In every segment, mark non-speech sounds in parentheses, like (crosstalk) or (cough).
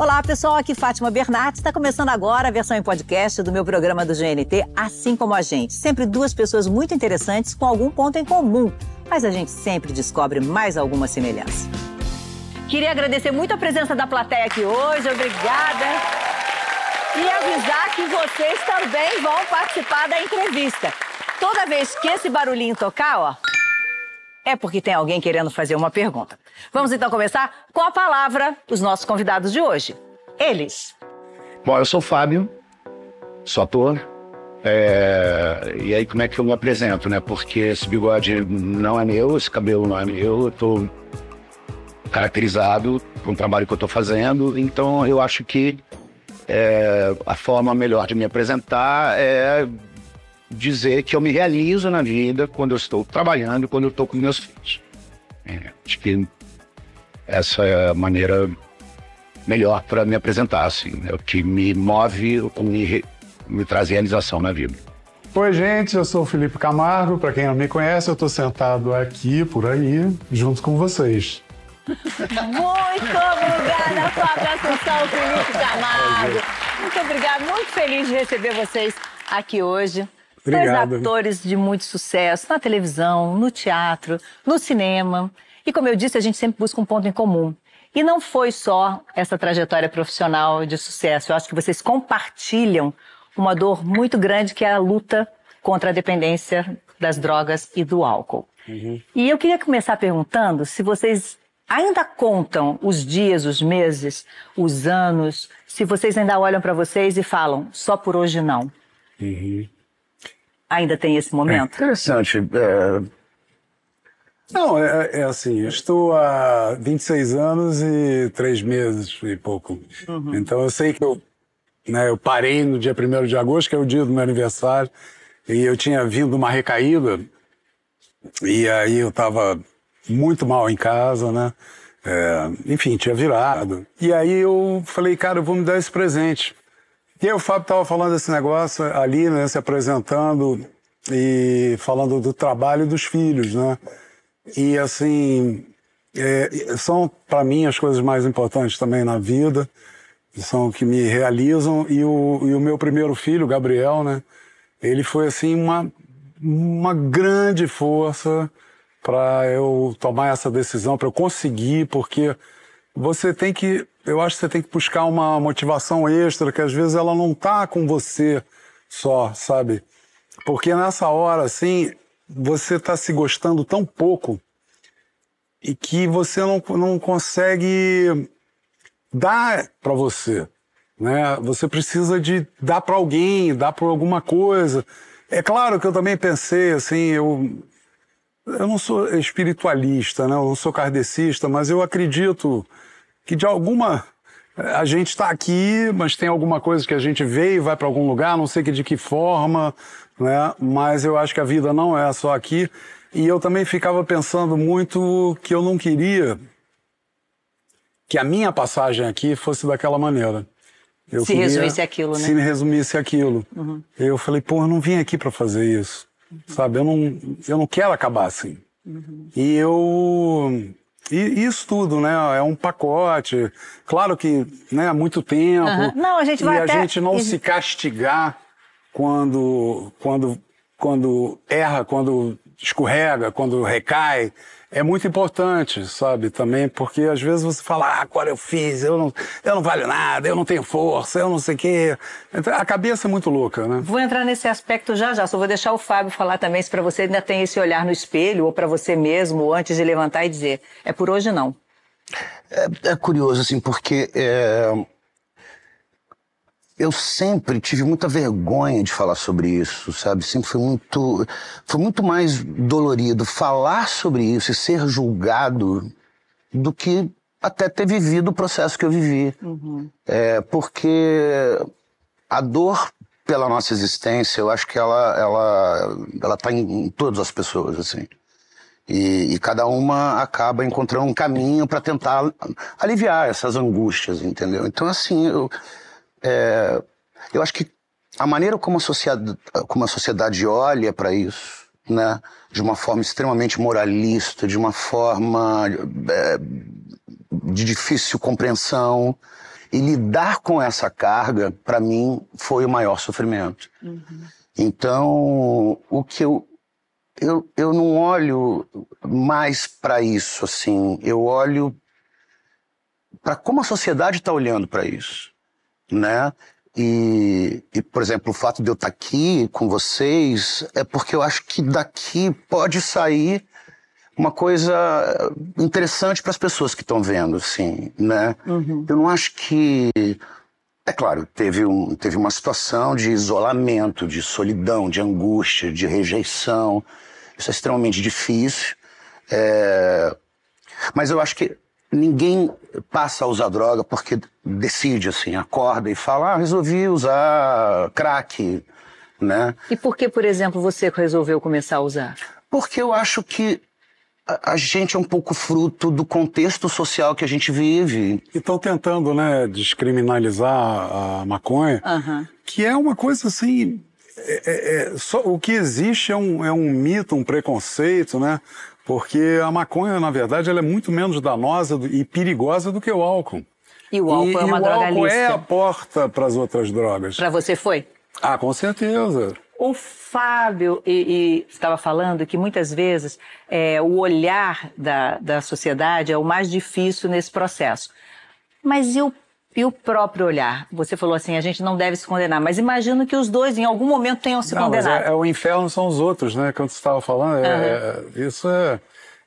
Olá, pessoal. Aqui Fátima Bernardes. Está começando agora a versão em podcast do meu programa do GNT, Assim Como a Gente. Sempre duas pessoas muito interessantes com algum ponto em comum, mas a gente sempre descobre mais alguma semelhança. Queria agradecer muito a presença da plateia aqui hoje. Obrigada. E avisar que vocês também vão participar da entrevista. Toda vez que esse barulhinho tocar, ó, é porque tem alguém querendo fazer uma pergunta. Vamos então começar com a palavra dos nossos convidados de hoje. Eles. Bom, eu sou o Fábio, sou ator. É... E aí, como é que eu me apresento, né? Porque esse bigode não é meu, esse cabelo não é meu, eu tô caracterizado com o trabalho que eu tô fazendo, então eu acho que é... a forma melhor de me apresentar é dizer que eu me realizo na vida quando eu estou trabalhando, quando eu estou com meus filhos. É, acho que essa é a maneira melhor para me apresentar, assim, é o que me move, me, me traz realização na vida. Oi, gente, eu sou o Felipe Camargo. Para quem não me conhece, eu estou sentado aqui, por aí, junto com vocês. Muito obrigada, Fábio Assunção, Felipe Camargo. Muito obrigada, muito feliz de receber vocês aqui hoje. Obrigado. Dois atores de muito sucesso na televisão, no teatro, no cinema. E como eu disse, a gente sempre busca um ponto em comum. E não foi só essa trajetória profissional de sucesso. Eu acho que vocês compartilham uma dor muito grande que é a luta contra a dependência das drogas e do álcool. Uhum. E eu queria começar perguntando se vocês ainda contam os dias, os meses, os anos, se vocês ainda olham para vocês e falam, só por hoje não. Uhum. Ainda tem esse momento? Interessante. É... Não, é, é, assim, eu estou há 26 anos e três meses e pouco. Uhum. Então eu sei que eu, né, eu parei no dia 1 de agosto, que é o dia do meu aniversário, e eu tinha vindo uma recaída, e aí eu estava muito mal em casa, né? É, enfim, tinha virado. E aí eu falei, cara, eu vou me dar esse presente. E aí o Fábio estava falando desse negócio ali, né, se apresentando e falando do trabalho dos filhos, né? E assim, é, são para mim as coisas mais importantes também na vida, são que me realizam. E o, e o meu primeiro filho, Gabriel, né? Ele foi assim uma, uma grande força para eu tomar essa decisão, para eu conseguir, porque você tem que, eu acho que você tem que buscar uma motivação extra, que às vezes ela não tá com você só, sabe? Porque nessa hora, assim, você tá se gostando tão pouco e que você não, não consegue dar para você, né? Você precisa de dar para alguém, dar para alguma coisa. É claro que eu também pensei assim, eu eu não sou espiritualista, né? Eu não sou kardecista, mas eu acredito que de alguma a gente está aqui, mas tem alguma coisa que a gente veio e vai para algum lugar, não sei que de que forma, né? Mas eu acho que a vida não é só aqui. E eu também ficava pensando muito que eu não queria que a minha passagem aqui fosse daquela maneira. Eu se resumisse aquilo, né? Se me resumisse aquilo. Eu falei, pô, eu não vim aqui para fazer isso. Sabe, eu não, eu não quero acabar assim. E eu. E isso tudo, né? É um pacote. Claro que, né, há muito tempo. Aham. Não, a gente e vai a até- gente não e- se castigar quando, quando, quando erra, quando escorrega, quando recai. É muito importante, sabe, também, porque às vezes você fala, ah, agora eu fiz, eu não, eu não valho nada, eu não tenho força, eu não sei o quê. Então, a cabeça é muito louca, né? Vou entrar nesse aspecto já já, só vou deixar o Fábio falar também se para você ainda tem esse olhar no espelho ou para você mesmo antes de levantar e dizer, é por hoje não. É, é curioso, assim, porque é, eu sempre tive muita vergonha de falar sobre isso, sabe? Sempre foi muito, foi muito mais dolorido falar sobre isso e ser julgado do que até ter vivido o processo que eu vivi. É, porque a dor pela nossa existência, eu acho que ela, ela, ela tá em, em todas as pessoas, assim. E, e cada uma acaba encontrando um caminho para tentar aliviar essas angústias, entendeu? Então, assim, eu, é, eu acho que a maneira como a sociedade, como a sociedade olha para isso, né, de uma forma extremamente moralista, de uma forma é, de difícil compreensão, E lidar com essa carga, para mim, foi o maior sofrimento. Então, o que eu, eu. Eu não olho mais para isso, assim. Eu olho para como a sociedade está olhando para isso, né? E, e, por exemplo, o fato de eu estar aqui com vocês é porque eu acho que daqui pode sair uma coisa interessante para as pessoas que estão vendo, assim, né? Uhum. Eu não acho que é claro, teve, um, teve uma situação de isolamento, de solidão, de angústia, de rejeição. Isso é extremamente difícil. É... Mas eu acho que ninguém passa a usar droga porque decide, assim, acorda e fala, ah, resolvi usar crack, né? E por que, por exemplo, você resolveu começar a usar? Porque eu acho que a, gente é um pouco fruto do contexto social que a gente vive. E estão tentando, né, descriminalizar a maconha, uhum. que é uma coisa assim. É, é, é, só, o que existe é um, é um mito, um preconceito, né? Porque a maconha, na verdade, ela é muito menos danosa e perigosa do que o álcool. E o álcool e, é uma e droga O álcool lícita. é a porta para as outras drogas. Para você foi? Ah, com certeza. O Fábio e, e estava falando que muitas vezes é, o olhar da, da sociedade é o mais difícil nesse processo. Mas e o, e o próprio olhar? Você falou assim, a gente não deve se condenar, mas imagino que os dois em algum momento tenham se não, condenado. É, é, o inferno são os outros, né? Quando você estava falando, é, uhum. isso é,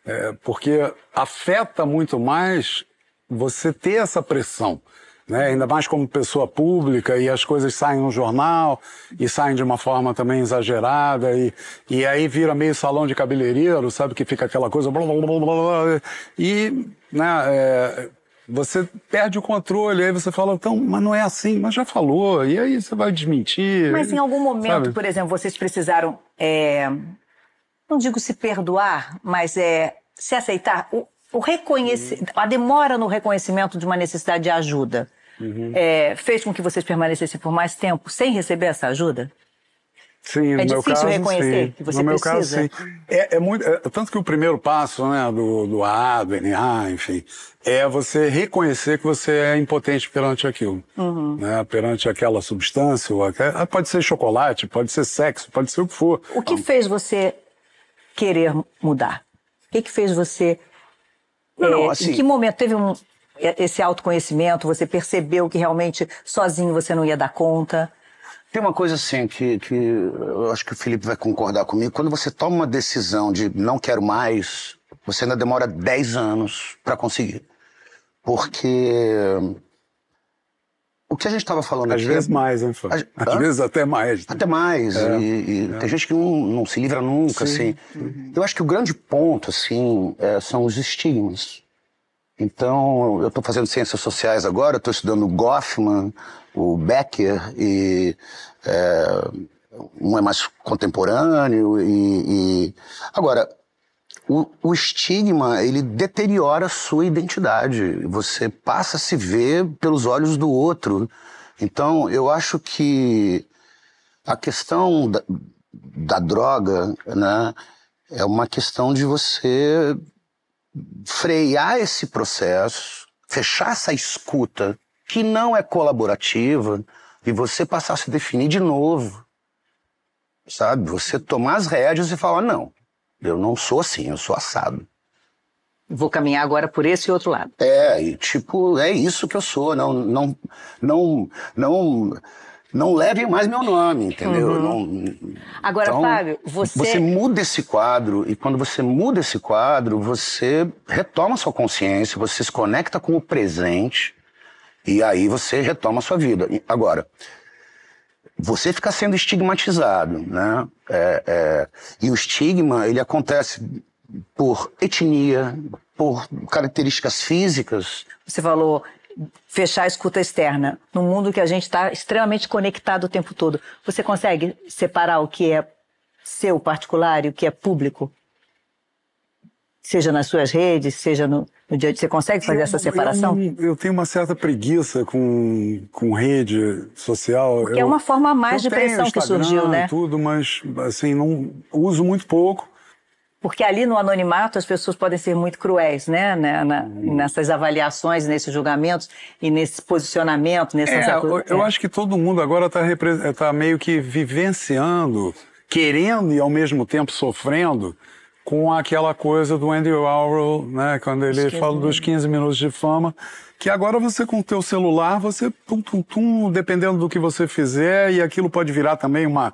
é porque afeta muito mais você ter essa pressão né? ainda mais como pessoa pública, e as coisas saem no jornal, e saem de uma forma também exagerada, e, e aí vira meio salão de cabeleireiro, sabe? Que fica aquela coisa. Blá, blá, blá, blá, e né, é, você perde o controle, aí você fala, então, mas não é assim, mas já falou, e aí você vai desmentir. Mas em algum momento, sabe? por exemplo, vocês precisaram, é, não digo se perdoar, mas é, se aceitar. O, o reconhecimento, a demora no reconhecimento de uma necessidade de ajuda uhum. é, fez com que vocês permanecessem por mais tempo sem receber essa ajuda? Sim, é no difícil caso, reconhecer sim. que você no meu precisa. Caso, sim. É, é muito, é, tanto que o primeiro passo, né, do, do A, do NA, enfim, é você reconhecer que você é impotente perante aquilo, uhum. né, perante aquela substância, ou aquela, ah, pode ser chocolate, pode ser sexo, pode ser o que for. O que fez você querer mudar? O que, que fez você não, assim... Em que momento teve um, esse autoconhecimento? Você percebeu que realmente sozinho você não ia dar conta? Tem uma coisa assim que, que eu acho que o Felipe vai concordar comigo. Quando você toma uma decisão de não quero mais, você ainda demora 10 anos para conseguir. Porque o que a gente estava falando Às aqui. vezes mais, hein, Fábio? Às (laughs) vezes até mais. Até mais. É, e, e é. tem gente que não, não se livra nunca, Sim. assim. Uhum. Eu acho que o grande ponto, assim, é, são os estigmas. Então, eu estou fazendo ciências sociais agora, estou estudando Goffman, o Becker, e é, um é mais contemporâneo. E, e... Agora, o, o, estigma, ele deteriora a sua identidade. Você passa a se ver pelos olhos do outro. Então, eu acho que a questão da, da droga, né, é uma questão de você frear esse processo, fechar essa escuta que não é colaborativa e você passar a se definir de novo. Sabe? Você tomar as rédeas e falar, não, eu não sou assim, eu sou assado. Vou caminhar agora por esse outro lado. É, e tipo, é isso que eu sou. Não, não, não, não, não levem mais meu nome, entendeu? Uhum. Não, agora, então, Fábio, você... Você muda esse quadro, e quando você muda esse quadro, você retoma sua consciência, você se conecta com o presente, e aí você retoma a sua vida. Agora, você fica sendo estigmatizado, né? É, é, e o estigma, ele acontece por etnia, por características físicas. Você falou fechar a escuta externa. Num mundo que a gente está extremamente conectado o tempo todo, você consegue separar o que é seu particular e o que é público? Seja nas suas redes, seja no, no dia Você consegue fazer eu, essa separação? Eu, eu, tenho uma certa preguiça com, com rede social. Porque é uma forma a mais de pressão que surgiu, né? tudo, mas assim, não uso muito pouco. Porque ali no anonimato as pessoas podem ser muito cruéis, né? né? Na, nessas avaliações, nesses julgamentos e nesse posicionamento, nessas é, eu, eu acho que todo mundo agora está tá meio que vivenciando, querendo e ao mesmo tempo sofrendo com aquela coisa do Andy Warhol, né? Quando ele fala dos 15 minutos de fama, que agora você com o teu celular, você tum, tum, tum, dependendo do que você fizer, e aquilo pode virar também uma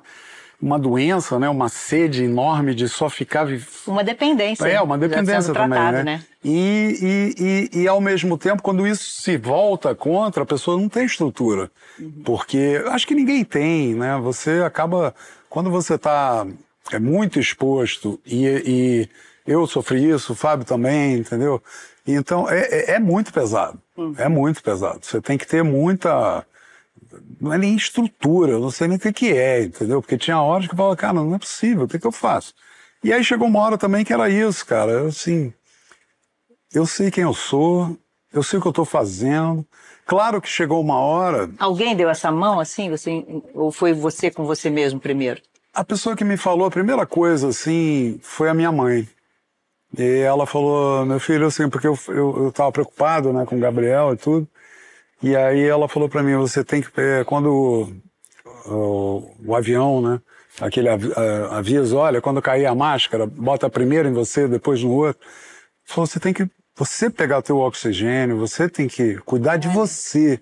uma doença, né? Uma sede enorme de só ficar... Uma dependência. É, uma dependência também, tratado, né? né? E, e, e, e, ao mesmo tempo, quando isso se volta contra, a pessoa não tem estrutura. Uhum. Porque acho que ninguém tem, né? Você acaba... Quando você está é muito exposto e, e eu sofri isso, o Fábio também, entendeu? Então, é, é, é muito pesado. Uhum. É muito pesado. Você tem que ter muita não é nem estrutura, eu não sei nem o que, que é, entendeu? Porque tinha horas que eu falava, cara, não é possível, o que, que eu faço? E aí chegou uma hora também que era isso, cara. Eu, assim, eu sei quem eu sou, eu sei o que eu estou fazendo. Claro que chegou uma hora. Alguém deu essa mão assim, você, ou foi você com você mesmo primeiro? A pessoa que me falou a primeira coisa assim foi a minha mãe. E ela falou, meu filho, assim, porque eu, eu, eu tava preocupado, né, com o Gabriel e tudo. E aí ela falou para mim, você tem que, quando o, o avião, né, aquele aviso, olha, quando cair a máscara, bota primeiro em você, depois no outro. Falou, você tem que, você pegar o teu oxigênio, você tem que cuidar de você,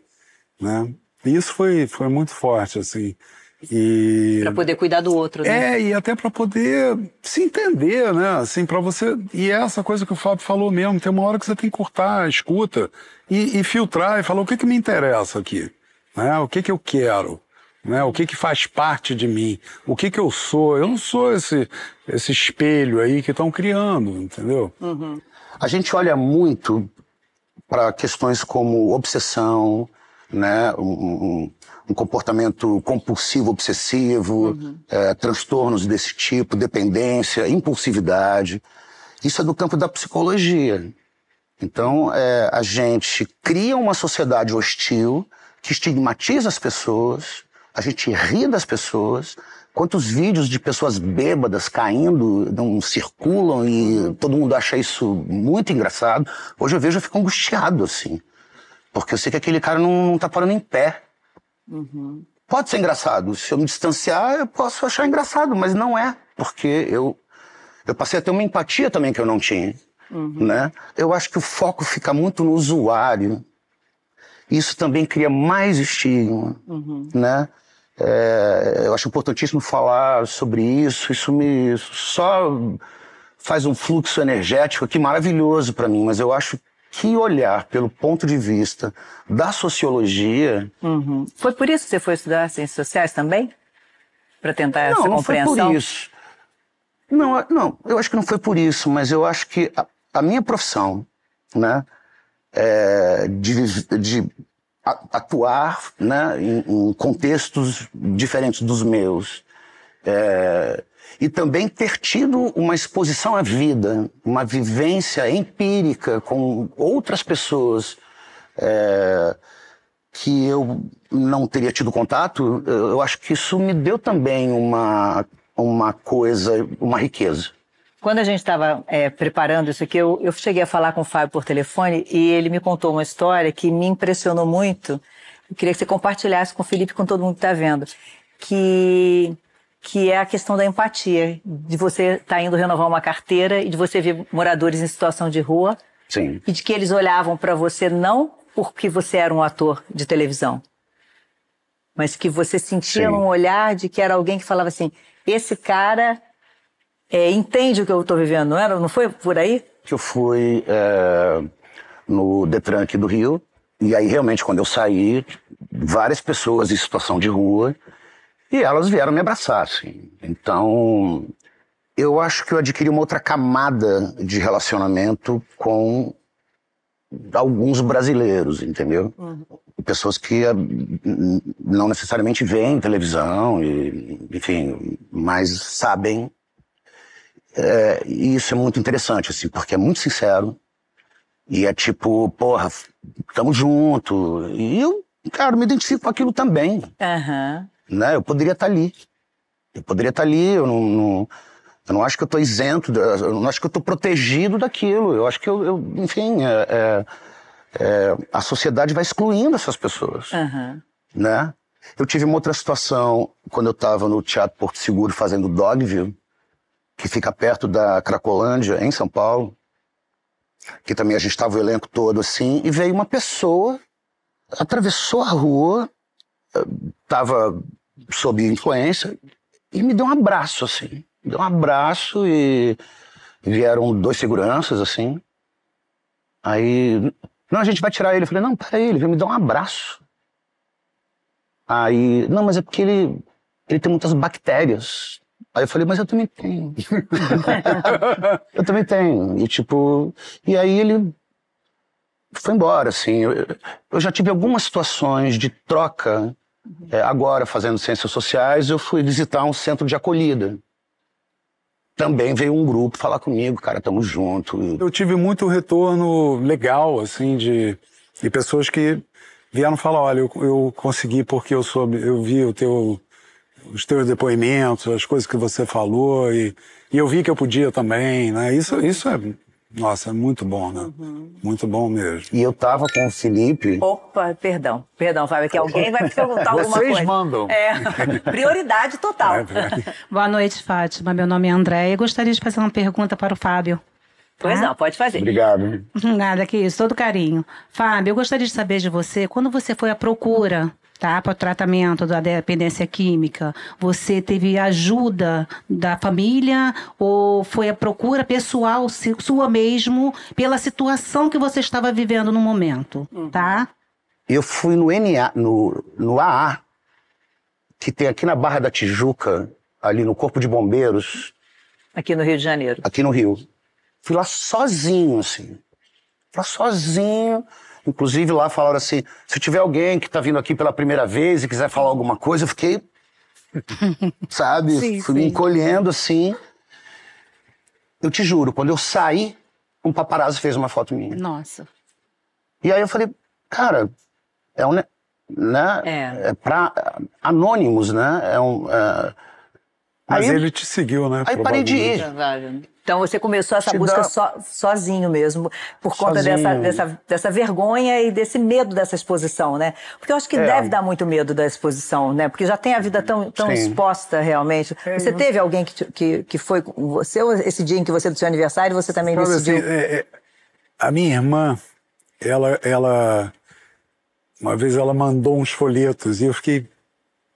né? E isso foi, foi muito forte, assim. E para poder cuidar do outro, né? É, e até para poder se entender, né? Assim, para você. E é essa coisa que o Fábio falou mesmo, tem uma hora que você tem que cortar a escuta e, e filtrar e falar o que, que me interessa aqui, né? O que, que eu quero, né? O que, que faz parte de mim, o que, que eu sou. Eu não sou esse, esse espelho aí que estão criando, entendeu? Uhum. A gente olha muito para questões como obsessão, né? Um, um, um comportamento compulsivo, obsessivo, uhum. é, transtornos desse tipo, dependência, impulsividade. Isso é do campo da psicologia. Então, é, a gente cria uma sociedade hostil que estigmatiza as pessoas, a gente ri das pessoas. Quantos vídeos de pessoas bêbadas caindo não circulam e todo mundo acha isso muito engraçado. Hoje eu vejo eu fico angustiado, assim. Porque eu sei que aquele cara não, não tá parando em pé. Uhum. Pode ser engraçado. Se eu me distanciar, eu posso achar engraçado, mas não é. Porque eu, eu passei a ter uma empatia também que eu não tinha. Uhum. Né? Eu acho que o foco fica muito no usuário. Isso também cria mais estigma. Uhum. Né? É, eu acho importantíssimo falar sobre isso. Isso me só faz um fluxo energético aqui maravilhoso para mim, mas eu acho que olhar pelo ponto de vista da sociologia. Uhum. Foi por isso que você foi estudar ciências sociais também? Para tentar não, essa compreensão? Não, não foi por isso. Não, não, eu acho que não foi por isso, mas eu acho que a, a minha profissão, né, é de, de atuar né, em, em, contextos diferentes dos meus, é, e também ter tido uma exposição à vida, uma vivência empírica com outras pessoas é, que eu não teria tido contato, eu acho que isso me deu também uma, uma coisa, uma riqueza. Quando a gente estava é, preparando isso aqui, eu, eu cheguei a falar com o Fábio por telefone e ele me contou uma história que me impressionou muito. Eu queria que você compartilhasse com o Felipe com todo mundo que está vendo. Que que é a questão da empatia, de você estar tá indo renovar uma carteira e de você ver moradores em situação de rua. Sim. E de que eles olhavam para você não porque você era um ator de televisão, mas que você sentia Sim. um olhar de que era alguém que falava assim: esse cara é, entende o que eu estou vivendo, não era? Não foi por aí? Que eu fui é, no Detran aqui do Rio e aí realmente quando eu saí, várias pessoas em situação de rua e elas vieram me abraçar, assim. Então, eu acho que eu adquiri uma outra camada de relacionamento com alguns brasileiros, entendeu? Uhum. Pessoas que ah, não necessariamente veem televisão, e, enfim, mas sabem. É, e isso é muito interessante, assim, porque é muito sincero. E é tipo, porra, tamo junto. E eu, cara, me identifico com aquilo também. Aham. Uhum. Né? Eu poderia estar tá ali. Eu poderia estar tá ali, eu não, não, Eu não acho que eu estou isento, eu não acho que eu estou protegido daquilo. Eu acho que eu, eu enfim, é, é, é, a sociedade vai excluindo essas pessoas, Aham. né? Eu tive uma outra situação quando eu estava no Teatro Porto Seguro fazendo Dogville, que fica perto da Cracolândia, em São Paulo, que também a gente estava o elenco todo assim, e veio uma pessoa, atravessou a rua, estava sob influência, e me deu um abraço, assim. Me deu um abraço e vieram dois seguranças, assim. Aí, não, a gente vai tirar ele. Eu falei, não, peraí, ele veio me dar um abraço. Aí, não, mas é porque ele, ele tem muitas bactérias. Aí eu falei, mas eu também tenho. (laughs) eu também tenho. E tipo, e aí ele foi embora, assim. Eu, eu já tive algumas situações de troca. É, agora, fazendo ciências sociais, eu fui visitar um centro de acolhida. Também veio um grupo falar comigo, cara, tamo junto. Eu tive muito retorno legal, assim, de, de pessoas que vieram falar, olha, eu, eu consegui porque eu soube, eu vi o teu, os teus depoimentos, as coisas que você falou e, e eu vi que eu podia também, né? Isso, isso é, nossa, é muito bom, né? Muito bom mesmo. E eu tava com o Felipe. Opa, perdão, perdão, Fábio, que alguém vai me (laughs) perguntar alguma Vocês coisa. mandam. É, (laughs) prioridade total. É, é. Boa noite, Fátima. Meu nome é André e gostaria de fazer uma pergunta para o Fábio. Pois não, pode fazer. Obrigado. (laughs) Nada que isso, todo carinho. Fábio, eu gostaria de saber de você, quando você foi à procura, tá, para o tratamento da dependência química, você teve ajuda da família ou foi a procura pessoal se- sua mesmo pela situação que você estava vivendo no momento, tá? Eu fui no NA, no, no AA, que tem aqui na Barra da Tijuca, ali no Corpo de Bombeiros, Aqui no Rio de Janeiro. aqui no Rio. Fui lá sozinho, assim. Fui lá sozinho. Inclusive lá falaram assim: se tiver alguém que tá vindo aqui pela primeira vez e quiser falar alguma coisa, eu fiquei. (laughs) Sabe? Sim, Fui me sim. encolhendo assim. Eu te juro, quando eu saí, um paparazzo fez uma foto minha. Nossa. E aí eu falei, cara, é um. Né? É. é pra anônimos, né? É um. é- Mas Aí- ele te seguiu, né? Aí parei de ir. Então você começou essa Te busca dá- so- sozinho mesmo, por conta dessa, dessa, dessa vergonha e desse medo dessa exposição, né? Porque eu acho que É. deve dar muito medo da exposição, né? Porque já tem a vida tão, tão Sim. exposta realmente. Você teve alguém que, que, que foi com você, ou esse dia em que você do seu aniversário, você também Sabe decidiu? assim, é- é- a minha irmã, ela, ela, uma vez ela mandou uns folhetos e eu fiquei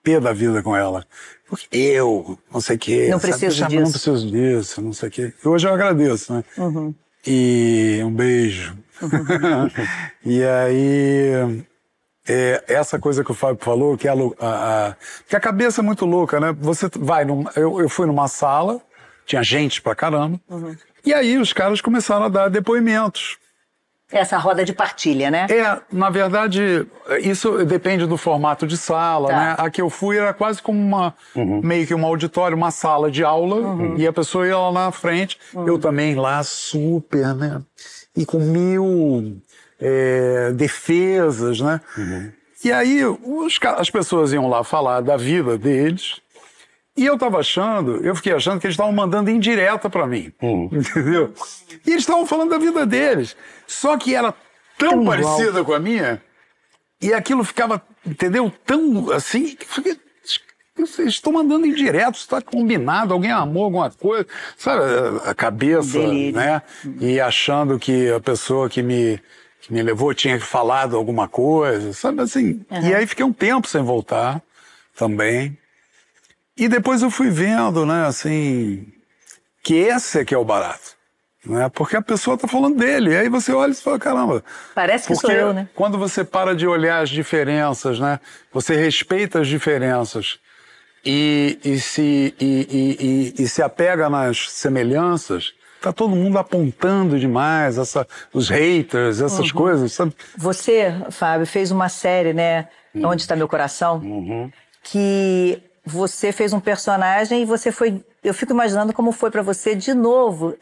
pé da vida com ela. Porque eu, não sei o quê. Não sabe? preciso disso. Não preciso disso, não sei o quê. Hoje eu agradeço, né? Uhum. E um beijo. (laughs) e aí, é, essa coisa que o Fábio falou, que a, lou- a, a, que a cabeça é muito louca, né? Você vai num, eu, eu fui numa sala, tinha gente pra caramba, Uhum. e aí os caras começaram a dar depoimentos. Essa roda de partilha, né? É, na verdade, isso depende do formato de sala, Tá. né? A que eu fui era quase como uma, meio que um auditório, uma sala de aula, Uhum. e a pessoa ia lá na frente, eu também lá super, né? E com mil é, defesas, né? E aí os as pessoas iam lá falar da vida deles, e eu tava achando, eu fiquei achando que eles estavam mandando indireta pra mim. (laughs) Entendeu? E eles estavam falando da vida deles. Só que era tão, Tão igual. parecida com a minha, e aquilo ficava, entendeu? Tão assim. que Vocês estão mandando indireto, está combinado, alguém amou alguma coisa, sabe? A cabeça, Delírio. né? E achando que a pessoa que me, que me levou tinha falado alguma coisa, sabe assim? E aí fiquei um tempo sem voltar também. E depois eu fui vendo, né, assim, que esse é que é o barato. Né? Porque a pessoa tá falando dele. E aí você olha e fala, caramba. Parece que sou eu, né? quando você para de olhar as diferenças, né? Você respeita as diferenças e, e, se, e, e- e- se apega nas semelhanças, tá todo mundo apontando demais essa, os haters, essas Uhum. coisas, sabe? Você, Fábio, fez uma série, né? Hum. Onde está meu coração? Uhum. Que você fez um personagem e você foi. Eu fico imaginando como foi para você de novo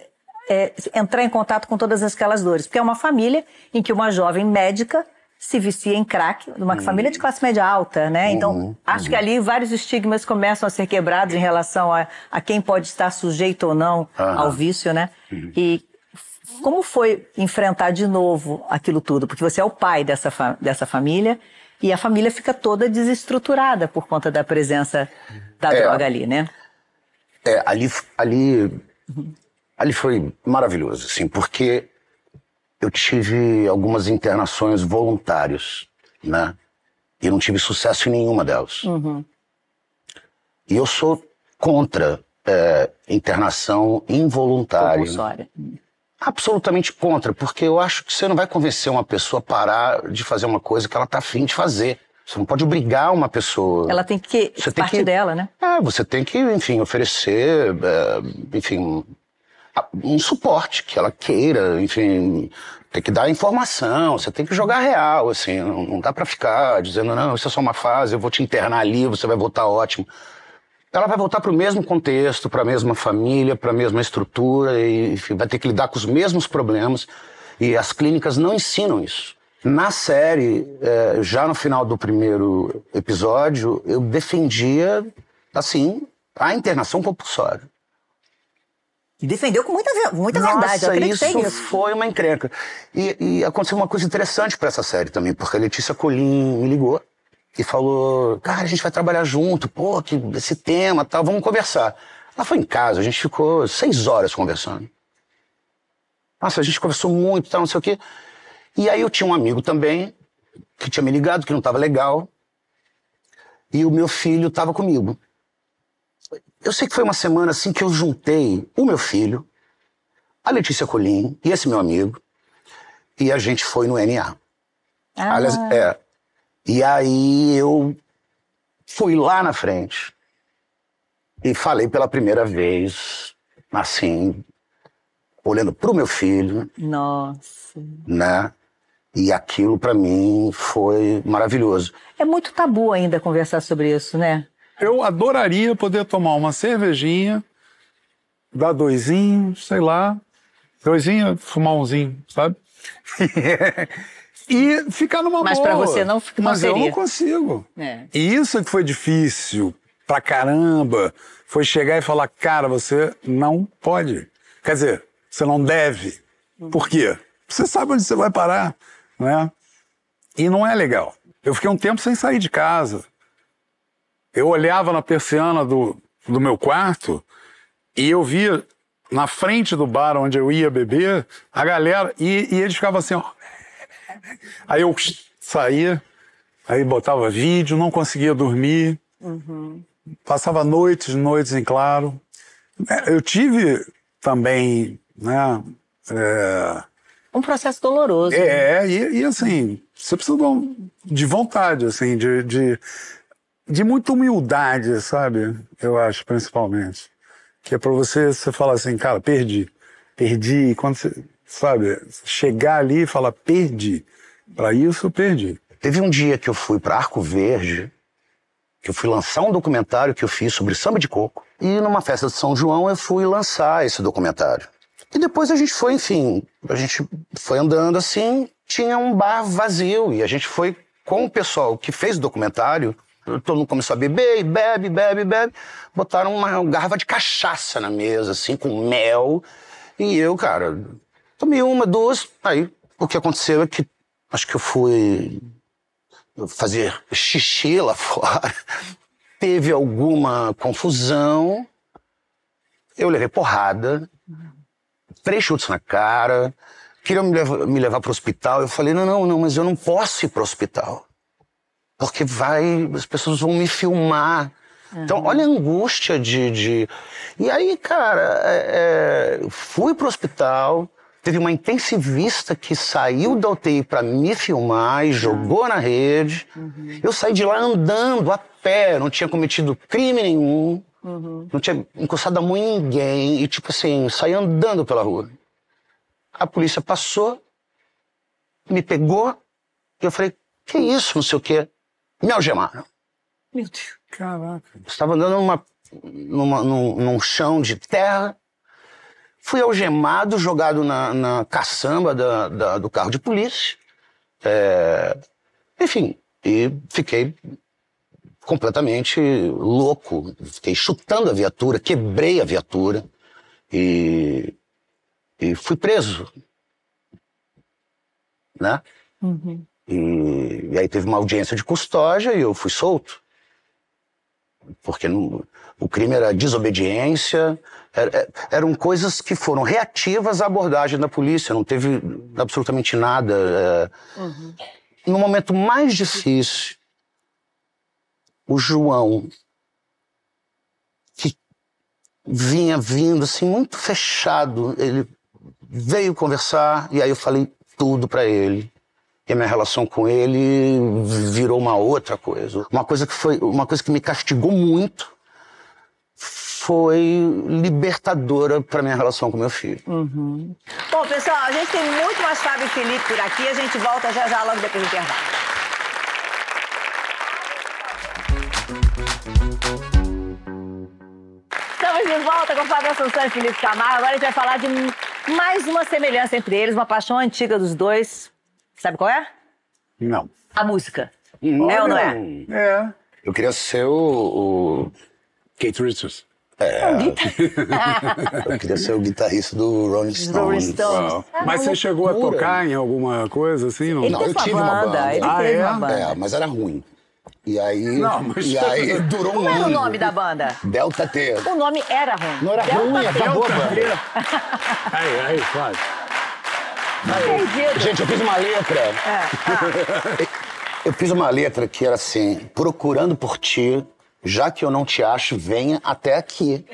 é, entrar em contato com todas aquelas dores, porque é uma família em que uma jovem médica se vicia em crack, numa uhum. família de classe média alta, né? Então, uhum. acho que ali vários estigmas começam a ser quebrados em relação a, a quem pode estar sujeito ou não ao vício, né? Uhum. E como foi enfrentar de novo aquilo tudo? Porque você é o pai dessa, fa dessa família e a família fica toda desestruturada por conta da presença da é, droga ali, né? É, ali, ali, ali foi maravilhoso, assim, porque eu tive algumas internações voluntárias, né? E não tive sucesso em nenhuma delas. Uhum. E eu sou contra é, internação involuntária. Compulsória. Absolutamente contra, porque eu acho que você não vai convencer uma pessoa a parar de fazer uma coisa que ela está afim de fazer. Você não pode obrigar uma pessoa. Ela tem que você tem que, dela, né? É, você tem que, enfim, oferecer, é, enfim, um suporte que ela queira, enfim, tem que dar informação, você tem que jogar real, assim, não, não dá para ficar dizendo, não, isso é só uma fase, eu vou te internar ali, você vai voltar ótimo ela vai voltar para o mesmo contexto, para a mesma família, para a mesma estrutura e enfim, vai ter que lidar com os mesmos problemas. E as clínicas não ensinam isso. Na série, é, já no final do primeiro episódio, eu defendia, assim, a internação compulsória. E defendeu com muita, muita Nossa, verdade. Eu isso nisso. foi uma encrenca. E, e aconteceu uma coisa interessante para essa série também, porque a Letícia Colim me ligou e falou: Cara, a gente vai trabalhar junto, pô, que esse tema tal, vamos conversar. Ela foi em casa, a gente ficou seis horas conversando. Nossa, a gente conversou muito, tal, não sei o quê. E aí eu tinha um amigo também que tinha me ligado que não estava legal. E o meu filho estava comigo. Eu sei que foi uma semana assim que eu juntei o meu filho, a Letícia Colim e esse meu amigo, e a gente foi no NA. Ah. Aliás, é, e aí eu fui lá na frente e falei pela primeira vez, assim, olhando pro meu filho. Nossa. Né? E aquilo para mim foi maravilhoso. É muito tabu ainda conversar sobre isso, né? Eu adoraria poder tomar uma cervejinha, dar doisinho, sei lá, doisinho, fumar umzinho, sabe? (laughs) e ficar numa Mas boa. Mas para você não, não Mas seria. eu não consigo. É. E isso que foi difícil pra caramba, foi chegar e falar, cara, você não pode. Quer dizer, você não deve. Por quê? Você sabe onde você vai parar, né? E não é legal. Eu fiquei um tempo sem sair de casa. Eu olhava na persiana do, do meu quarto e eu via na frente do bar onde eu ia beber a galera e, e eles ficavam assim, ó, Aí eu saía, aí botava vídeo, não conseguia dormir, uhum. passava noites, noites em claro. É, eu tive também, né? É... Um processo doloroso. É, né? e, e, assim, você precisa de vontade, assim, de, de, de muita humildade, sabe? Eu acho, principalmente. Que é pra você, você falar assim, cara, perdi. Perdi. E quando você, sabe, chegar ali e falar, perdi. Para isso, eu perdi. Teve um dia que eu fui para Arco Verde, que eu fui lançar um documentário que eu fiz sobre samba de coco. E numa festa de São João eu fui lançar esse documentário. E depois a gente foi, enfim, a gente foi andando assim, tinha um bar vazio e a gente foi com o pessoal que fez o documentário. Todo mundo começou a beber, e bebe, bebe, bebe. Botaram uma garrafa de cachaça na mesa, assim, com mel. E eu, cara, tomei uma, duas. Aí o que aconteceu é que acho que eu fui fazer xixi lá (laughs) fora. Teve alguma confusão. Eu levei porrada, três chutes na cara. Queriam me levar, me levar para o hospital. Eu falei: não, não, não, mas eu não posso ir para o hospital. Porque vai, as pessoas vão me filmar. Uhum. Então, olha a angústia de. de... E aí, cara, é, é, fui pro hospital, Teve uma intensivista que saiu da UTI para me filmar e jogou na rede. Uhum. Eu saí de lá andando a pé, não tinha cometido crime nenhum, uhum. não tinha encostado a mão em ninguém. E, tipo assim, saí andando pela rua. A polícia passou, me pegou, e eu falei: que isso, não sei o quê. Me algemaram. Meu Deus. Caraca. Eu estava andando numa, numa, num, num chão de terra Fui algemado, jogado na, na caçamba da, da, do carro de polícia. É, enfim, e fiquei completamente louco. Fiquei chutando a viatura, quebrei a viatura e, e fui preso. Né? E, e aí teve uma audiência de custódia e eu fui solto. Porque não- o crime era desobediência, era- é- eram coisas que foram reativas à abordagem da polícia, não teve absolutamente nada. é. No momento mais difícil, o João, que vinha vindo assim, muito fechado, ele veio conversar e aí eu falei tudo pra ele. E a minha relação com ele virou uma outra coisa. Uma coisa que foi, uma coisa que me castigou muito foi libertadora pra minha relação com meu filho. Bom, pessoal, a gente tem muito mais Fábio e Felipe por aqui. A gente volta já já logo depois do intervalo. Estamos de volta com Fábio Assunção e Felipe Camargo. Agora a gente vai falar de mais uma semelhança entre eles, uma paixão antiga dos dois. Sabe qual é? Não. A música. É ou não é? É. Eu queria ser o, o- Kate Richards. (laughs) eu queria ser o guitarrista do Rolling Stones. Uau. É Mas você chegou a tocar em alguma coisa assim? Não? Ele Não, eu uma tive uma banda, banda. ele Ah, teve é? uma banda. É, mas era ruim. E aí, Não, mas- e aí (laughs) durou um Como era o ano. nome da banda? Delta T. O nome era ruim. Não era Delta ruim, T. acabou a banda. (laughs) Aí, aí. Perdido. Gente, eu fiz uma letra. É. Eu fiz uma letra que era assim: procurando por ti, já que eu não te acho, venha até aqui.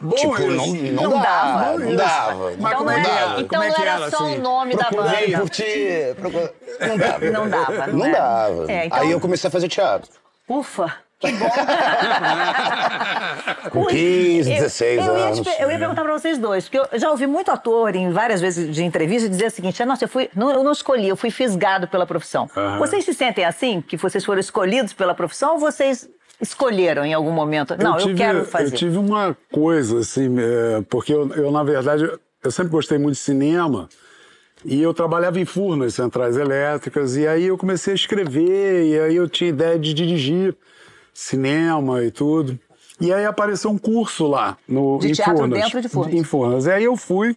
Bom (laughs) tipo, não, não, Não dava, dava. não dava. Mas Então como não é era, era? então Como é que era era, só assim? o nome da Procurando banda. por ti. procura- Não dava. Não dava, não dava. É, então- Aí eu comecei a fazer teatro. Ufa, que bom. (laughs) Com 15, Eu- 16 eu, ia anos. te per- eu ia perguntar pra vocês dois, porque eu já ouvi muito ator em várias vezes de entrevista dizer o seguinte: nossa, eu, fui, não, eu não escolhi, eu fui fisgado pela profissão. Aham. Vocês se sentem assim, que vocês foram escolhidos pela profissão ou vocês escolheram em algum momento? Não, eu, tive, quero fazer. Eu tive uma coisa, assim, é, porque eu, eu, na verdade, eu sempre gostei muito de cinema e eu trabalhava em Furnas, centrais elétricas, e aí eu comecei a escrever, e aí eu tinha ideia de dirigir cinema e tudo. E aí apareceu um curso lá no, De em teatro Furnas. dentro de Furnas. Em Furnas. E aí eu fui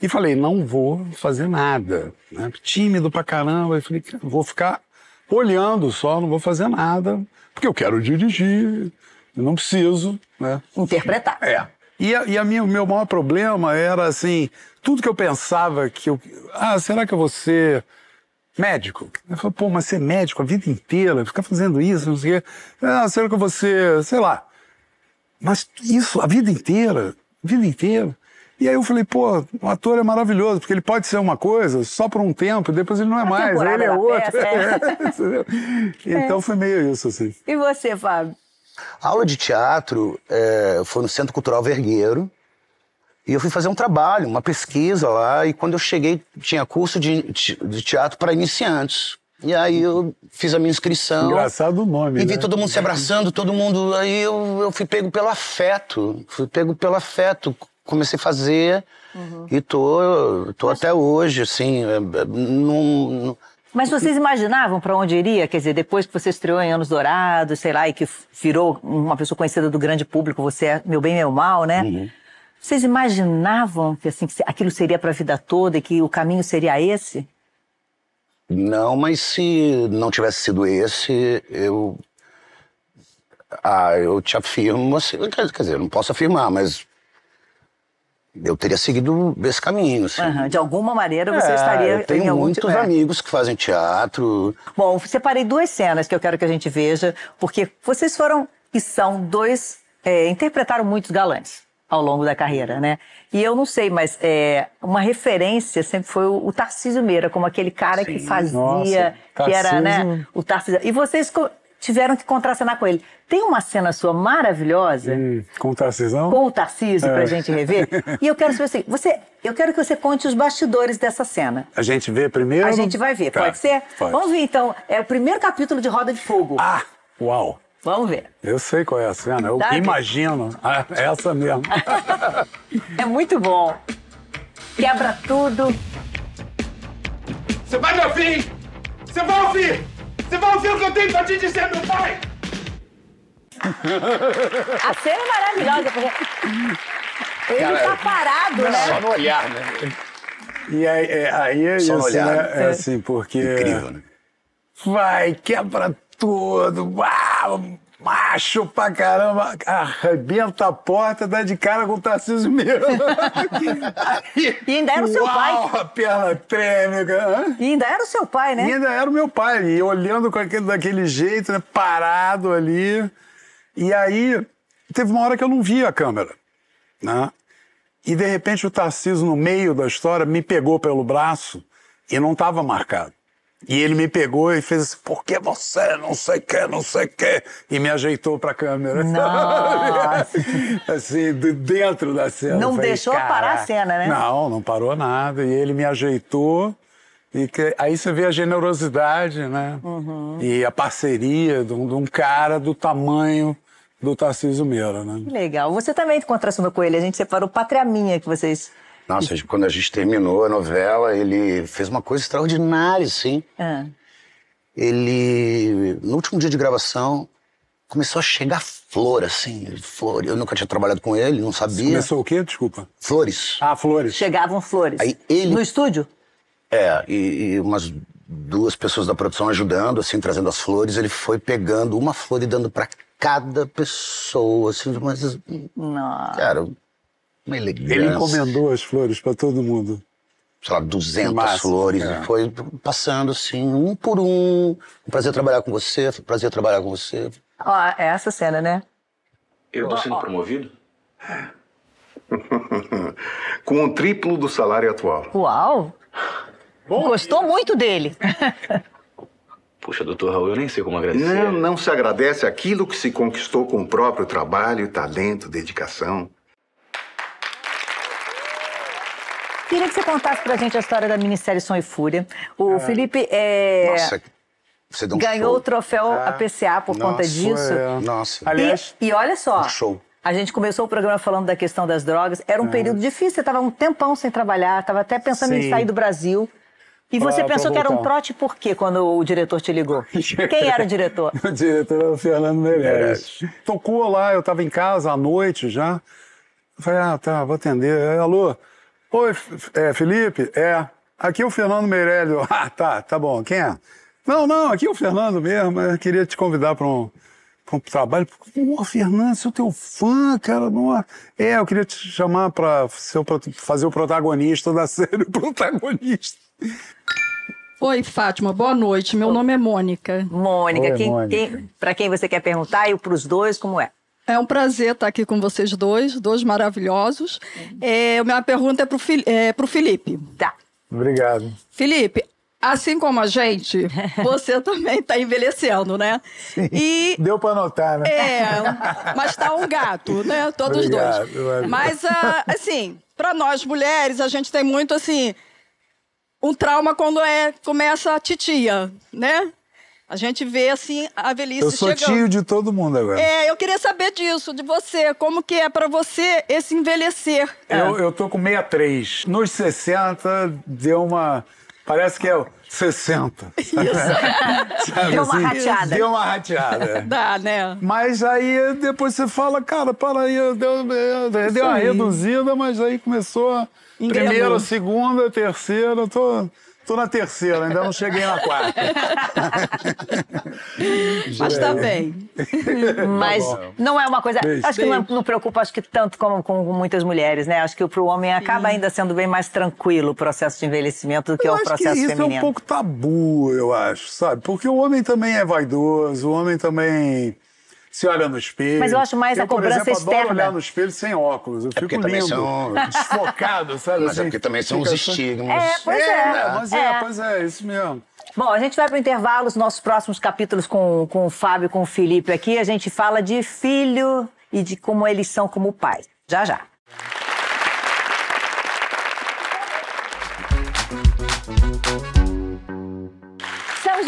e falei, não vou fazer nada. Né? Tímido pra caramba. Eu falei, vou ficar olhando só, não vou fazer nada, porque eu quero dirigir, eu não preciso, né? Interpretar. É. E, a, e a minha, o meu maior problema era assim, tudo que eu pensava que eu. Ah, será que eu vou ser médico? Eu falei, pô, mas ser médico a vida inteira, ficar fazendo isso, não sei o quê. Ah, será que eu vou ser, sei lá. Mas isso a vida inteira, a vida inteira. E aí eu falei, pô, o ator é maravilhoso, porque ele pode ser uma coisa só por um tempo, depois ele não é Uma mais, temporada ele é da outro. peça, (laughs) Entendeu? Então foi meio isso, assim. E você, Fábio? A aula de teatro é, foi no Centro Cultural Vergueiro. E eu fui fazer um trabalho, uma pesquisa lá. E quando eu cheguei, tinha curso de, de teatro para iniciantes. E aí eu fiz a minha inscrição. Engraçado o nome, E vi né? todo mundo se abraçando, todo mundo. Aí eu, eu fui pego pelo afeto. Fui pego pelo afeto. Comecei a fazer. E tô, tô até hoje, assim. é, é, não- não- Mas vocês imaginavam para onde iria? Quer dizer, depois que você estreou em Anos Dourados, sei lá, e que virou uma pessoa conhecida do grande público, você é meu bem, meu mal, né? Uhum. Vocês imaginavam que, assim, que aquilo seria para a vida toda e que o caminho seria esse? Não, mas se não tivesse sido esse, eu. Ah, eu te afirmo assim. Quer dizer, não posso afirmar, mas. Eu teria seguido esse caminho, assim. Aham, De alguma maneira você É, estaria eu tenho muitos tipo- é. amigos que fazem teatro. Bom, separei duas cenas que eu quero que a gente veja, porque vocês foram e são dois. é, interpretaram muitos galãs ao longo da carreira, né? E eu não sei, mas é, uma referência sempre foi o, o Tarcísio Meira, como aquele cara que fazia, Nossa, que era, né? Tarcísio. O Tarcísio. E vocês tiveram que contracenar com ele. Tem uma cena sua maravilhosa Hum, com o Tarcisão? com o Tarcísio É. pra gente rever. E eu quero saber assim, você, eu quero que você conte os bastidores dessa cena. A gente vê primeiro? A gente vai ver, Tá, pode ser? pode. Vamos ver então. É o primeiro capítulo de Roda de Fogo. Ah, uau. Vamos ver. Eu sei qual é a cena, eu Sabe? imagino. Ah, essa mesmo. É muito bom. Quebra tudo. Você vai me ouvir! Você vai ouvir! Você vai ouvir o que eu tenho pra te dizer, meu pai! (laughs) A cena é maravilhosa, porque ele tá parado, né? Só no olhar, né? E aí, é, aí é Só isso, olhar, né? né? É assim, porque. Incrível, né? Vai, quebra tudo, uau, macho pra caramba, arrebenta a porta, dá de cara com o Tarcísio mesmo. (laughs) Aí, E ainda era o seu uau, pai. a perna treme. E ainda era o seu pai, né? E ainda era o meu pai, e olhando com aquele, daquele jeito, né, parado ali. E aí, teve uma hora que eu não vi a câmera, né? E de repente o Tarcísio, no meio da história, me pegou pelo braço e não estava marcado. E ele me pegou e fez assim, por que você não sei o que, não sei o que, e me ajeitou pra câmera. Nossa. (laughs) assim, de dentro da cena. Não falei, deixou parar a cena, né? Não, não parou nada. E ele me ajeitou. E que- aí você vê a generosidade, né? Uhum. E a parceria de um, de um cara do tamanho do Tarcísio Meira, né? Que legal. Você também contracionou com ele. A gente separou Pátria Minha, que vocês... Nossa, quando a gente terminou a novela, ele fez uma coisa extraordinária, assim. Ah. Ele, no último dia de gravação, começou a chegar flor, assim, flor. Eu nunca tinha trabalhado com ele, não sabia. Começou o quê? Desculpa. Flores. Ah, flores. Chegavam flores. Aí ele- No estúdio? É, e, e umas duas pessoas da produção ajudando, assim, trazendo as flores. Ele foi pegando uma flor e dando pra cada pessoa, assim, mas, Não. cara, uma elegância. Ele encomendou as flores pra todo mundo. sei lá, 200 Massa, flores. é. Foi passando assim, um por um. Um prazer trabalhar com você, foi um prazer trabalhar com você. Ó, é essa cena, né? Eu tô sendo promovido? (laughs) Com um triplo do salário atual. Uau! Gostou muito dele. (laughs) Puxa, doutor Raul, eu nem sei como agradecer. Não, não se agradece aquilo que se conquistou com o próprio trabalho, talento, dedicação. Queria que você contasse pra gente a história da minissérie Som e Fúria. O Felipe é, Nossa, você deu um ganhou show. o troféu APCA por conta Nossa, disso. é. Nossa. Aliás, E, e olha só, Um show. a gente começou o programa falando da questão das drogas. Era um período difícil, você estava um tempão sem trabalhar, estava até pensando em Sim. sair do Brasil. E você Ah, pensou que era um trote por quê quando o diretor te ligou? (laughs) Quem era o diretor? (laughs) O diretor era o Fernando Meirelles. Tocou lá, eu estava em casa à noite já. Eu falei, ah, tá, vou atender. É, Alô? Oi, é, Felipe? É. Aqui é o Fernando Meirelles. Eu, (laughs) Ah, tá, tá bom. Quem é? Não, não, aqui é o Fernando mesmo. Eu queria te convidar para um, pra um trabalho. Pô, Fernando, sou teu fã, cara. Não... É, eu queria te chamar para fazer o protagonista da (laughs) série. O protagonista. Oi, Fátima, boa noite. Meu nome é Mônica. Mônica, Oi, quem, Mônica. quem, para quem você quer perguntar e para os dois, como é? É um prazer estar aqui com vocês dois, dois maravilhosos. É, minha pergunta é para o é, pro Felipe. Tá. Obrigado. Felipe, assim como a gente, (laughs) você também está envelhecendo, né? E Deu para notar, né? É, mas tá um gato, né? Todos Obrigado, dois. valeu. Mas, ah, assim, para nós mulheres, a gente tem muito, assim, um trauma quando é, começa a titia, né? A gente vê, assim, a velhice Eu sou chegando. tio de todo mundo agora. É, eu queria saber disso, de você. Como que é para você esse envelhecer? Eu, eu tô com 63. Nos 60 deu uma. Parece que é o 60. (laughs) (laughs) Sabe Deu uma assim? rateada. Deu uma rateada. (laughs) Dá, né? Mas aí depois você fala, cara, para aí, deu, deu, deu uma aí. reduzida, mas aí começou a primeira, segunda, terceira, tô, tô na terceira, ainda não cheguei na quarta. (laughs) Mas tá bem. Mas não é uma coisa. Beijo. Acho que não, Beijo. não preocupa, acho que tanto como com muitas mulheres, né? Acho que para o homem acaba ainda sendo bem mais tranquilo o processo de envelhecimento do que Eu o acho processo que isso feminino. é um pouco tabu, eu acho, sabe? Porque o homem também é vaidoso, o homem também se olha no espelho. Mas eu acho mais a por cobrança exemplo, adoro externa. olhar no espelho sem óculos, eu fico porque também lindo, são- desfocado, sabe? Mas é assim? porque também são os estigmas. É, pois é. É, mas é, É. pois é, isso mesmo. Bom, a gente vai para o intervalo, os nossos próximos capítulos com, com o Fábio e com o Felipe aqui. A gente fala de filho e de como eles são como pai. Já, já.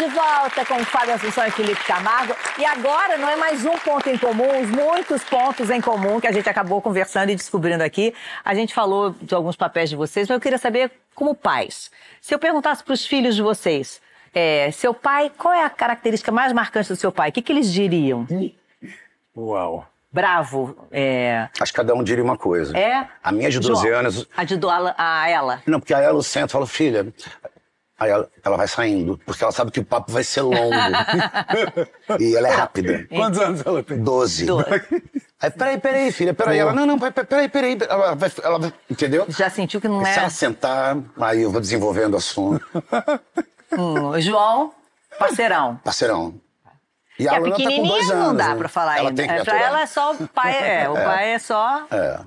De volta com o Fábio Assunção e Felipe Camargo. E agora não é mais um ponto em comum, os muitos pontos em comum que a gente acabou conversando e descobrindo aqui. A gente falou de alguns papéis de vocês, mas eu queria saber como pais, se eu perguntasse para os filhos de vocês, é, seu pai, qual é a característica mais marcante do seu pai? O que, que eles diriam? Uau. Bravo, é... Acho que cada um diria uma coisa. É? A minha de 12 João, anos. A de do, a, a ela. Não, porque aí ela senta e fala, filha. Aí ela, ela vai saindo, porque ela sabe que o papo vai ser longo. (laughs) e ela é rápida. Quantos anos ela tem? Doze. Do- Aí, peraí, peraí, filha, peraí. Ela, não, não, peraí, peraí. Ela vai, ela vai, entendeu? Já sentiu que não Se é. ela sentar, aí eu vou desenvolvendo o assunto. (laughs) Hum, João, parceirão. Parceirão. E a a tá com dois pequenininha anos. não dá né? pra falar ela ainda. Tem É, pra ela é só o pai, é, o (laughs) pai é só É.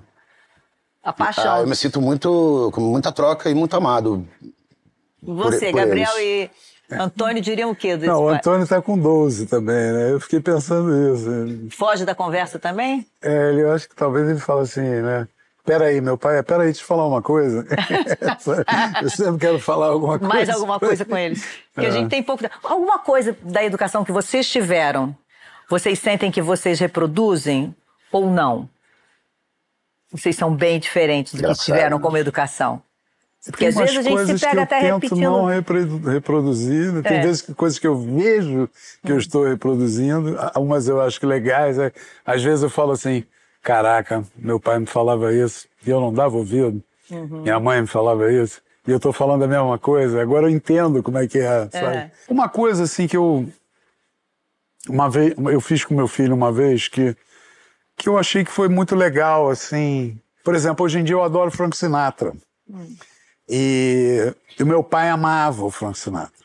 a paixão. Ah, eu me sinto muito, com muita troca e muito amado. Você, por Gabriel eles. e Antônio diriam o quê? Não, o? Antônio está com 12 também, né? Eu fiquei pensando isso. Foge da conversa também? É, ele, eu acho que talvez ele fala assim, né? Peraí, meu pai, peraí, deixa eu falar uma coisa. (laughs) (laughs) eu sempre quero falar alguma coisa. Mais alguma coisa com eles? Porque a É. gente tem pouco. Alguma coisa da educação que vocês tiveram, vocês sentem que vocês reproduzem ou não? Vocês são bem diferentes do que Engraçado. tiveram como educação. Porque Tem às vezes a gente se pega até tento repetindo. não repro- reproduzir. né? Tem É. vezes que coisas que eu vejo que eu estou reproduzindo, umas eu acho que legais. é- Às vezes eu falo assim, caraca, meu pai me falava isso e eu não dava ouvido. Uhum. Minha mãe me falava isso e eu estou falando a mesma coisa. Agora eu entendo como é que é, sabe? É. Uma coisa assim que eu uma vez eu fiz com meu filho uma vez que que eu achei que foi muito legal assim. Por exemplo, hoje em dia eu adoro Frank Sinatra. E o meu pai amava o Frank Sinatra.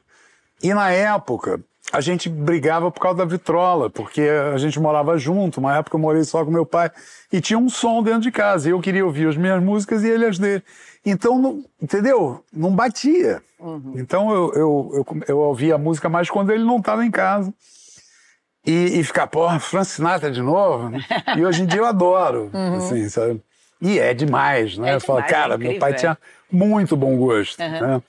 E na época, a gente brigava por causa da vitrola, porque a gente morava junto. Uma época eu morei só com meu pai e tinha um som dentro de casa. E eu queria ouvir as minhas músicas e ele as dele. Então, não- entendeu? Não batia. Então eu, eu, eu, eu ouvia a música mais quando ele não estava em casa. E, e ficar, porra, Frank Sinatra de novo? E hoje em dia eu adoro, assim, sabe? E é demais, né? É eu falo, demais, é cara, meu incrível, pai é. tinha muito bom gosto, né?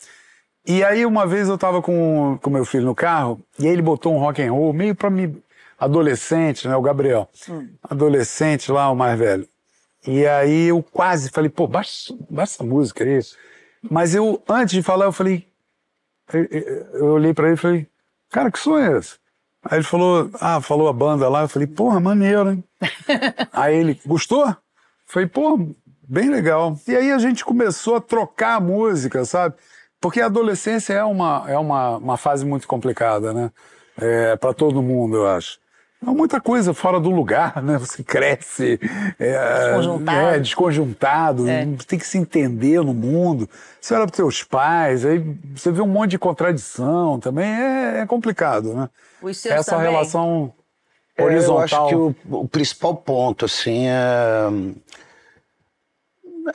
E aí uma vez eu tava com com meu filho no carro e aí ele botou um rock and roll meio para mim adolescente, né, o Gabriel. Adolescente lá, o mais velho. E aí eu quase falei, pô, baixa, baixa essa música aí. Mas eu antes de falar eu falei eu olhei para ele e falei, cara, que som é esse? Aí ele falou, ah, falou a banda lá. Eu falei, porra, maneiro, hein? (laughs) aí ele, gostou? Falei, pô, bem legal. E aí a gente começou a trocar a música, sabe? Porque a adolescência é uma, é uma, uma fase muito complicada, né? É, para todo mundo, eu acho. É muita coisa fora do lugar, né? Você cresce é, Desconjuntado. é, desconjuntado, tem que se entender no mundo. Você olha para teus pais, aí você vê um monte de contradição também, é, é complicado, né? Seus Essa também? relação É, Eu horizontal. acho que o, o principal ponto, assim, é,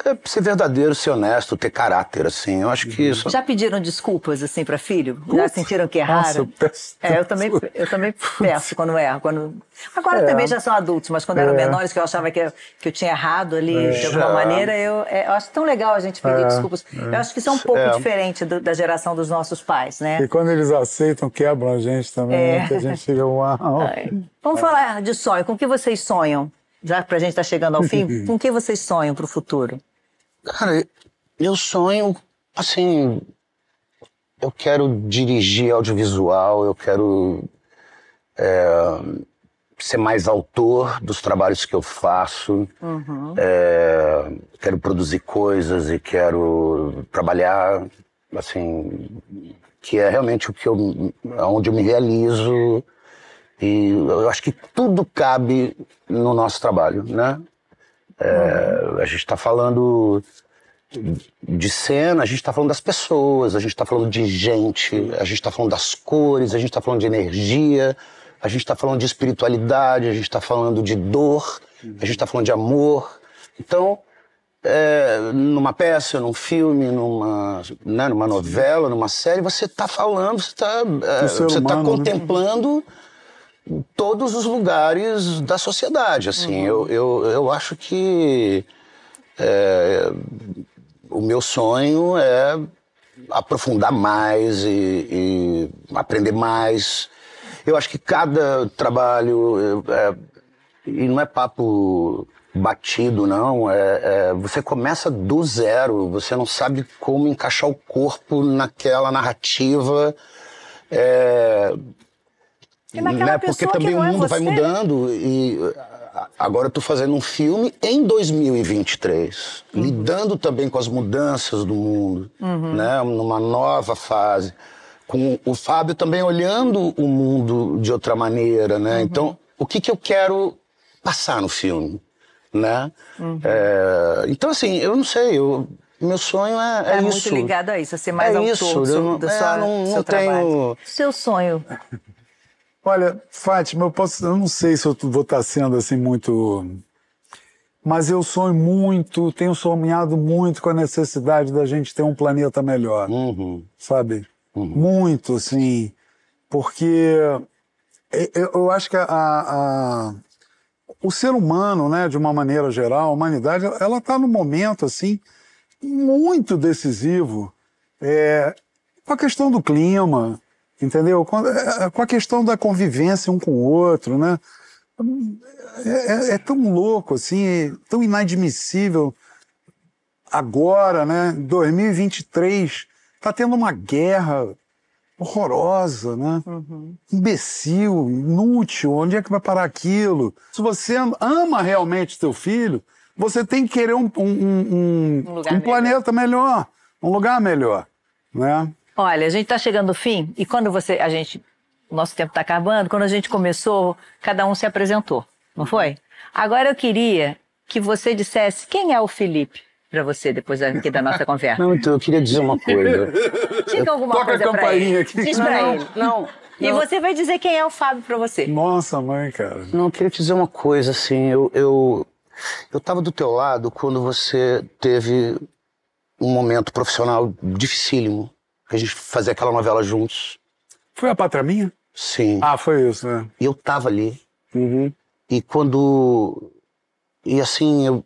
é ser verdadeiro, ser honesto, ter caráter, assim. Eu acho que isso. Já pediram desculpas assim para filho? Já sentiram que erraram? Nossa, eu peço É, eu também, eu também peço quando erro. Quando... Agora É. também já são adultos, mas quando eram É. menores, que eu achava que eu, que eu tinha errado ali de alguma Já. maneira, eu, é, eu acho tão legal a gente pedir É, desculpas. Eu acho que isso é um pouco É. diferente do- da geração dos nossos pais, né? E quando eles aceitam, quebram a gente também, É. né? que a gente fica, uau. Vamos falar de sonho. Com o que vocês sonham? Já pra gente estar chegando ao fim, (laughs) com o que vocês sonham para o futuro? Cara, eu sonho, assim. Eu quero dirigir audiovisual, eu quero é, ser mais autor dos trabalhos que eu faço. É, quero produzir coisas e quero trabalhar, assim, que é realmente o que eu, onde eu me realizo. E eu acho que tudo cabe no nosso trabalho, né? É, a gente está falando de cena, a gente está falando das pessoas, a gente está falando de gente, a gente está falando das cores, a gente está falando de energia, a gente está falando de espiritualidade, a gente está falando de dor, a gente está falando de amor. Então, é, numa peça, num filme, numa, né, numa novela, numa série, você está falando, você está ser você tá humano, né? Todos os lugares da sociedade. Assim, eu, eu, eu acho que é, o meu sonho é aprofundar mais e, e aprender mais. Eu acho que cada trabalho é, e não é papo batido, não. É, é, você começa do zero, você não sabe como encaixar o corpo naquela narrativa. É, Né, Porque também o é mundo vai você. mudando e agora eu tô fazendo um filme em 2023, Uhum. lidando também com as mudanças do mundo, né, numa nova fase, com o Fábio também olhando o mundo de outra maneira, Uhum. né? Então, o que que eu quero passar no filme, né? Uhum. É, então assim, eu não sei, eu, meu sonho é, é É, isso. muito ligado a isso, a ser mais É autor isso, do seu, eu não- do é, sua- não- seu não trabalho. tenho- Seu sonho. Olha, Fátima, eu, posso, eu não sei se eu vou estar sendo assim muito. Mas eu sonho muito, tenho sonhado muito com a necessidade da gente ter um planeta melhor, Uhum. sabe? Muito, assim. Porque eu, eu acho que a, a- o ser humano, né, de uma maneira geral, a humanidade, ela está num momento, assim, muito decisivo é, com a questão do clima, entendeu? Com, é, com a questão da convivência um com o outro, né? É, é- é tão louco, assim, é tão inadmissível agora, né? 2023, tá tendo uma guerra horrorosa, né? Imbecil, inútil, onde é que vai parar aquilo? Se você am- ama realmente seu filho, você tem que querer um, um, um, Um um planeta melhor, um lugar melhor, né? Olha, a gente está chegando no fim e quando você, a gente, o nosso tempo está acabando, quando a gente começou, cada um se apresentou, não foi? Agora eu queria que você dissesse quem é o Felipe para você depois aqui da nossa (laughs) conversa. Não, então eu queria dizer uma coisa. Diga alguma Toca a coisa para ele. aqui. Diz para Não, ele. não. E você vai dizer quem é o Fábio para você. Nossa, mãe, cara. Não, eu queria te dizer uma coisa, assim, eu, eu, eu tava do teu lado quando você teve um momento profissional dificílimo. A gente fazia aquela novela juntos. Foi a pátria minha? Sim. Ah, foi isso, né? E eu tava ali. Uhum. E quando. E assim, eu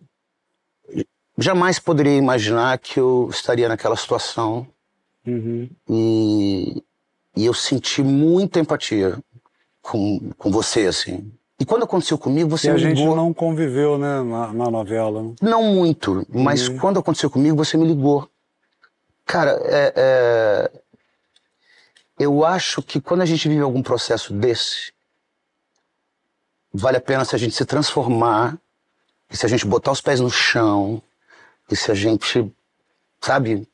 jamais poderia imaginar que eu estaria naquela situação. Uhum. E, e eu senti muita empatia com, com você, assim. E quando aconteceu comigo, você E a me gente ligou. não conviveu, né, na, na novela. né? Não muito, mas Uhum. quando aconteceu comigo, você me ligou. Cara, é, é, eu acho que quando a gente vive algum processo desse, vale a pena se a gente se transformar, e se a gente botar os pés no chão, e se a gente, sabe,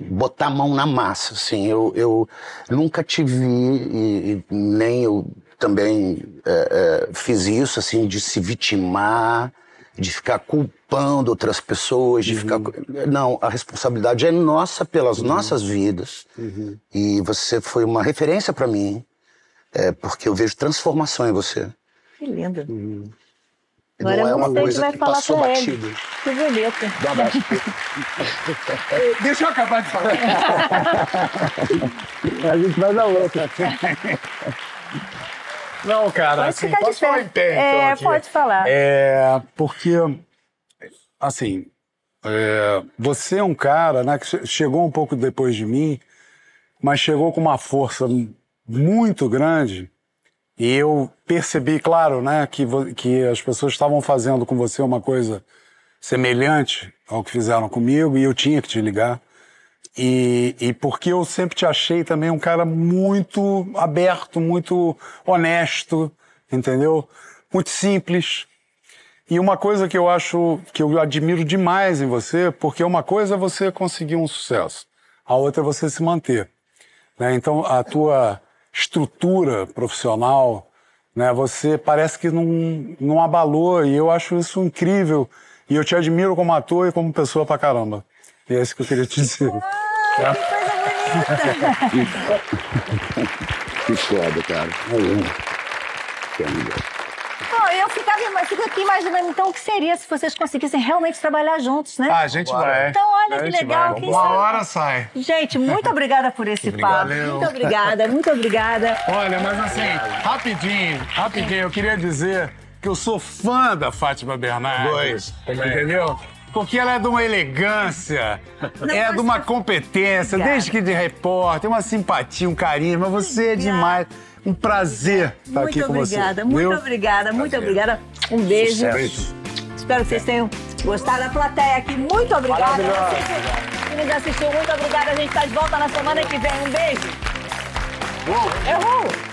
botar a mão na massa, assim. Eu, eu nunca te vi, e, e nem eu também é, é, fiz isso, assim, de se vitimar, de ficar culpando outras pessoas, de ficar. Não, a responsabilidade é nossa pelas nossas vidas. E você foi uma referência para mim, é, porque eu vejo transformação em você. Que lindo. Não é uma coisa que passou pra batida. ele. Que bonito. Dá abraço. (laughs) Deixa eu acabar de falar. (laughs) a gente vai dar outra. (laughs) Não, cara, Pode assim, posso falar em pé, então, É, aqui? pode falar. É, porque, assim, é, você é um cara né, que che- chegou um pouco depois de mim, mas chegou com uma força muito grande. E eu percebi, claro, né, que, que as pessoas estavam fazendo com você uma coisa semelhante ao que fizeram comigo e eu tinha que te ligar. E, e porque eu sempre te achei também um cara muito aberto, muito honesto, entendeu? Muito simples. E uma coisa que eu acho, que eu admiro demais em você, porque uma coisa é você conseguir um sucesso, a outra é você se manter. né? Então, a tua estrutura profissional, né, você parece que não, não abalou, e eu acho isso incrível. E eu te admiro como ator e como pessoa pra caramba. E é isso que eu queria te dizer. Que coisa bonita. (laughs) Que foda, cara. Bom, eu ficava, eu fico aqui imaginando então o que seria se vocês conseguissem realmente trabalhar juntos, né? Ah, a gente vai. Então, olha que legal. vai. Uma sabe? hora sai. Gente, muito obrigada por esse (laughs) papo. Muito obrigada, muito obrigada. Olha, mas assim, rapidinho, rapidinho, eu queria dizer que eu sou fã da Fátima Bernardes. Entendeu? Porque ela é de uma elegância, é de uma competência, Obrigada. desde que de repórter, uma simpatia, um carinho, mas você é demais. Um prazer estar Muito aqui com você. obrigada, muito viu? obrigada, muito obrigada. Um beijo. Beijo. Espero que vocês tenham gostado. A plateia aqui, muito obrigada. Você que- nos assistiu, muito obrigada. A gente está de volta na semana que vem. Um beijo. Errou!